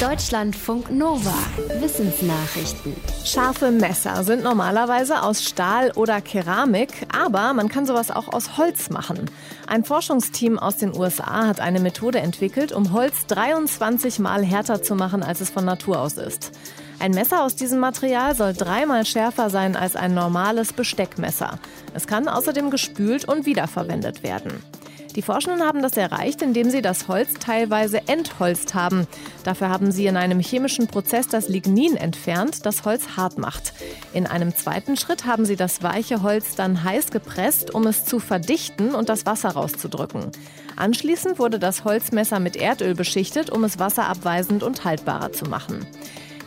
Deutschlandfunk Nova. Wissensnachrichten. Scharfe Messer sind normalerweise aus Stahl oder Keramik, aber man kann sowas auch aus Holz machen. Ein Forschungsteam aus den USA hat eine Methode entwickelt, um Holz 23 Mal härter zu machen, als es von Natur aus ist. Ein Messer aus diesem Material soll dreimal schärfer sein als ein normales Besteckmesser. Es kann außerdem gespült und wiederverwendet werden. Die Forschenden haben das erreicht, indem sie das Holz teilweise entholzt haben. Dafür haben sie in einem chemischen Prozess das Lignin entfernt, das Holz hart macht. In einem zweiten Schritt haben sie das weiche Holz dann heiß gepresst, um es zu verdichten und das Wasser rauszudrücken. Anschließend wurde das Holzmesser mit Erdöl beschichtet, um es wasserabweisend und haltbarer zu machen.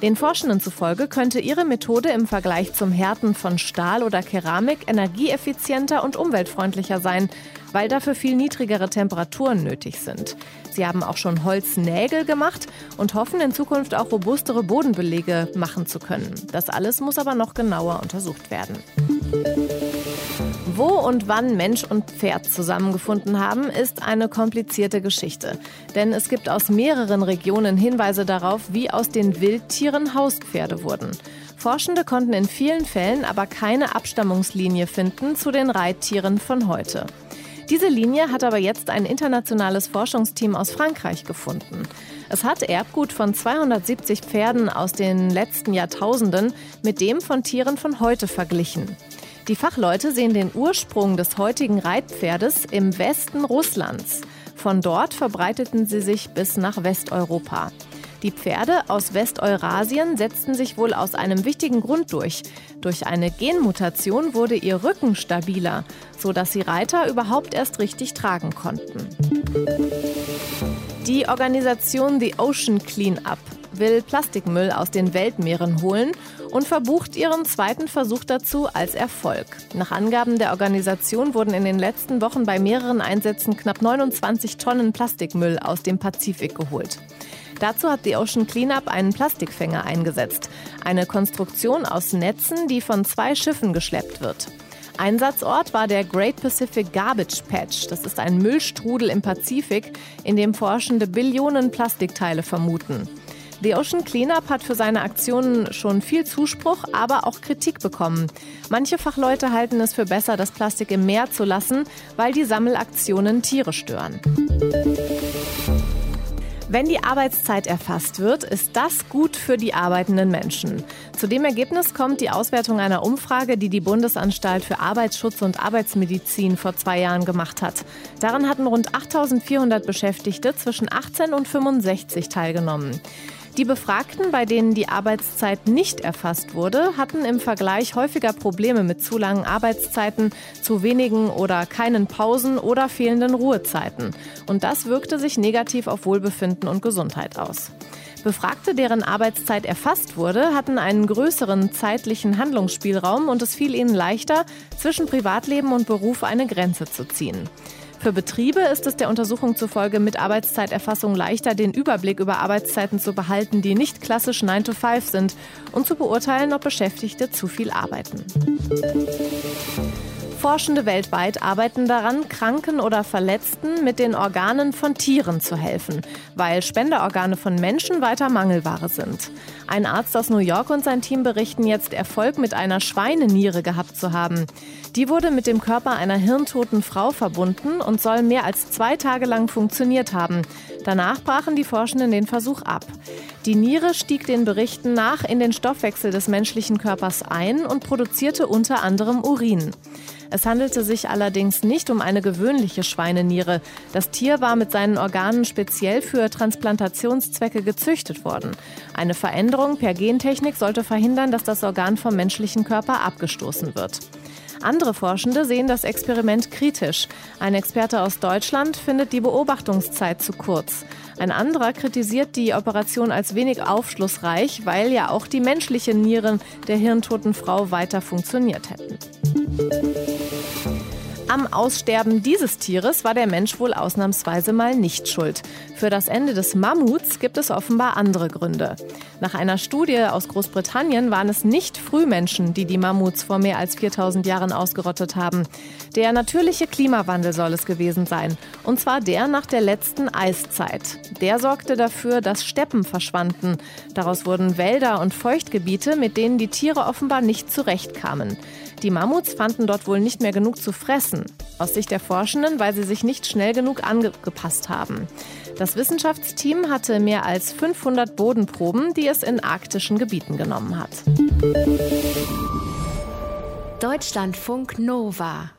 Den Forschenden zufolge könnte ihre Methode im Vergleich zum Härten von Stahl oder Keramik energieeffizienter und umweltfreundlicher sein, weil dafür viel niedrigere Temperaturen nötig sind. Sie haben auch schon Holznägel gemacht und hoffen in Zukunft auch robustere Bodenbelege machen zu können. Das alles muss aber noch genauer untersucht werden. Wo und wann Mensch und Pferd zusammengefunden haben, ist eine komplizierte Geschichte. Denn es gibt aus mehreren Regionen Hinweise darauf, wie aus den Wildtieren Hauspferde wurden. Forschende konnten in vielen Fällen aber keine Abstammungslinie finden zu den Reittieren von heute. Diese Linie hat aber jetzt ein internationales Forschungsteam aus Frankreich gefunden. Es hat Erbgut von 270 Pferden aus den letzten Jahrtausenden mit dem von Tieren von heute verglichen. Die Fachleute sehen den Ursprung des heutigen Reitpferdes im Westen Russlands. Von dort verbreiteten sie sich bis nach Westeuropa. Die Pferde aus Westeurasien setzten sich wohl aus einem wichtigen Grund durch. Durch eine Genmutation wurde ihr Rücken stabiler, sodass sie Reiter überhaupt erst richtig tragen konnten. Die Organisation The Ocean Cleanup will Plastikmüll aus den Weltmeeren holen und verbucht ihren zweiten Versuch dazu als Erfolg. Nach Angaben der Organisation wurden in den letzten Wochen bei mehreren Einsätzen knapp 29 Tonnen Plastikmüll aus dem Pazifik geholt. Dazu hat die Ocean Cleanup einen Plastikfänger eingesetzt. Eine Konstruktion aus Netzen, die von zwei Schiffen geschleppt wird. Einsatzort war der Great Pacific Garbage Patch. Das ist ein Müllstrudel im Pazifik, in dem Forschende Billionen Plastikteile vermuten. The Ocean Cleanup hat für seine Aktionen schon viel Zuspruch, aber auch Kritik bekommen. Manche Fachleute halten es für besser, das Plastik im Meer zu lassen, weil die Sammelaktionen Tiere stören. Wenn die Arbeitszeit erfasst wird, ist das gut für die arbeitenden Menschen. Zu dem Ergebnis kommt die Auswertung einer Umfrage, die die Bundesanstalt für Arbeitsschutz und Arbeitsmedizin vor zwei Jahren gemacht hat. Daran hatten rund 8400 Beschäftigte zwischen 18 und 65 teilgenommen. Die Befragten, bei denen die Arbeitszeit nicht erfasst wurde, hatten im Vergleich häufiger Probleme mit zu langen Arbeitszeiten, zu wenigen oder keinen Pausen oder fehlenden Ruhezeiten. Und das wirkte sich negativ auf Wohlbefinden und Gesundheit aus. Befragte, deren Arbeitszeit erfasst wurde, hatten einen größeren zeitlichen Handlungsspielraum und es fiel ihnen leichter, zwischen Privatleben und Beruf eine Grenze zu ziehen. Für Betriebe ist es der Untersuchung zufolge mit Arbeitszeiterfassung leichter, den Überblick über Arbeitszeiten zu behalten, die nicht klassisch 9 to 5 sind und zu beurteilen, ob Beschäftigte zu viel arbeiten. Forschende weltweit arbeiten daran, Kranken oder Verletzten mit den Organen von Tieren zu helfen, weil Spenderorgane von Menschen weiter Mangelware sind. Ein Arzt aus New York und sein Team berichten jetzt, Erfolg mit einer Schweineniere gehabt zu haben. Die wurde mit dem Körper einer hirntoten Frau verbunden und soll mehr als zwei Tage lang funktioniert haben. Danach brachen die Forschenden den Versuch ab. Die Niere stieg den Berichten nach in den Stoffwechsel des menschlichen Körpers ein und produzierte unter anderem Urin. Es handelte sich allerdings nicht um eine gewöhnliche Schweineniere. Das Tier war mit seinen Organen speziell für Transplantationszwecke gezüchtet worden. Eine Veränderung per Gentechnik sollte verhindern, dass das Organ vom menschlichen Körper abgestoßen wird. Andere Forschende sehen das Experiment kritisch. Ein Experte aus Deutschland findet die Beobachtungszeit zu kurz. Ein anderer kritisiert die Operation als wenig aufschlussreich, weil ja auch die menschlichen Nieren der hirntoten Frau weiter funktioniert hätten. Am Aussterben dieses Tieres war der Mensch wohl ausnahmsweise mal nicht schuld. Für das Ende des Mammuts gibt es offenbar andere Gründe. Nach einer Studie aus Großbritannien waren es nicht Frühmenschen, die die Mammuts vor mehr als 4000 Jahren ausgerottet haben. Der natürliche Klimawandel soll es gewesen sein. Und zwar der nach der letzten Eiszeit. Der sorgte dafür, dass Steppen verschwanden. Daraus wurden Wälder und Feuchtgebiete, mit denen die Tiere offenbar nicht zurechtkamen. Die Mammuts fanden dort wohl nicht mehr genug zu fressen. Aus Sicht der Forschenden, weil sie sich nicht schnell genug angepasst haben. Das Wissenschaftsteam hatte mehr als 500 Bodenproben, die es in arktischen Gebieten genommen hat. Deutschlandfunk Nova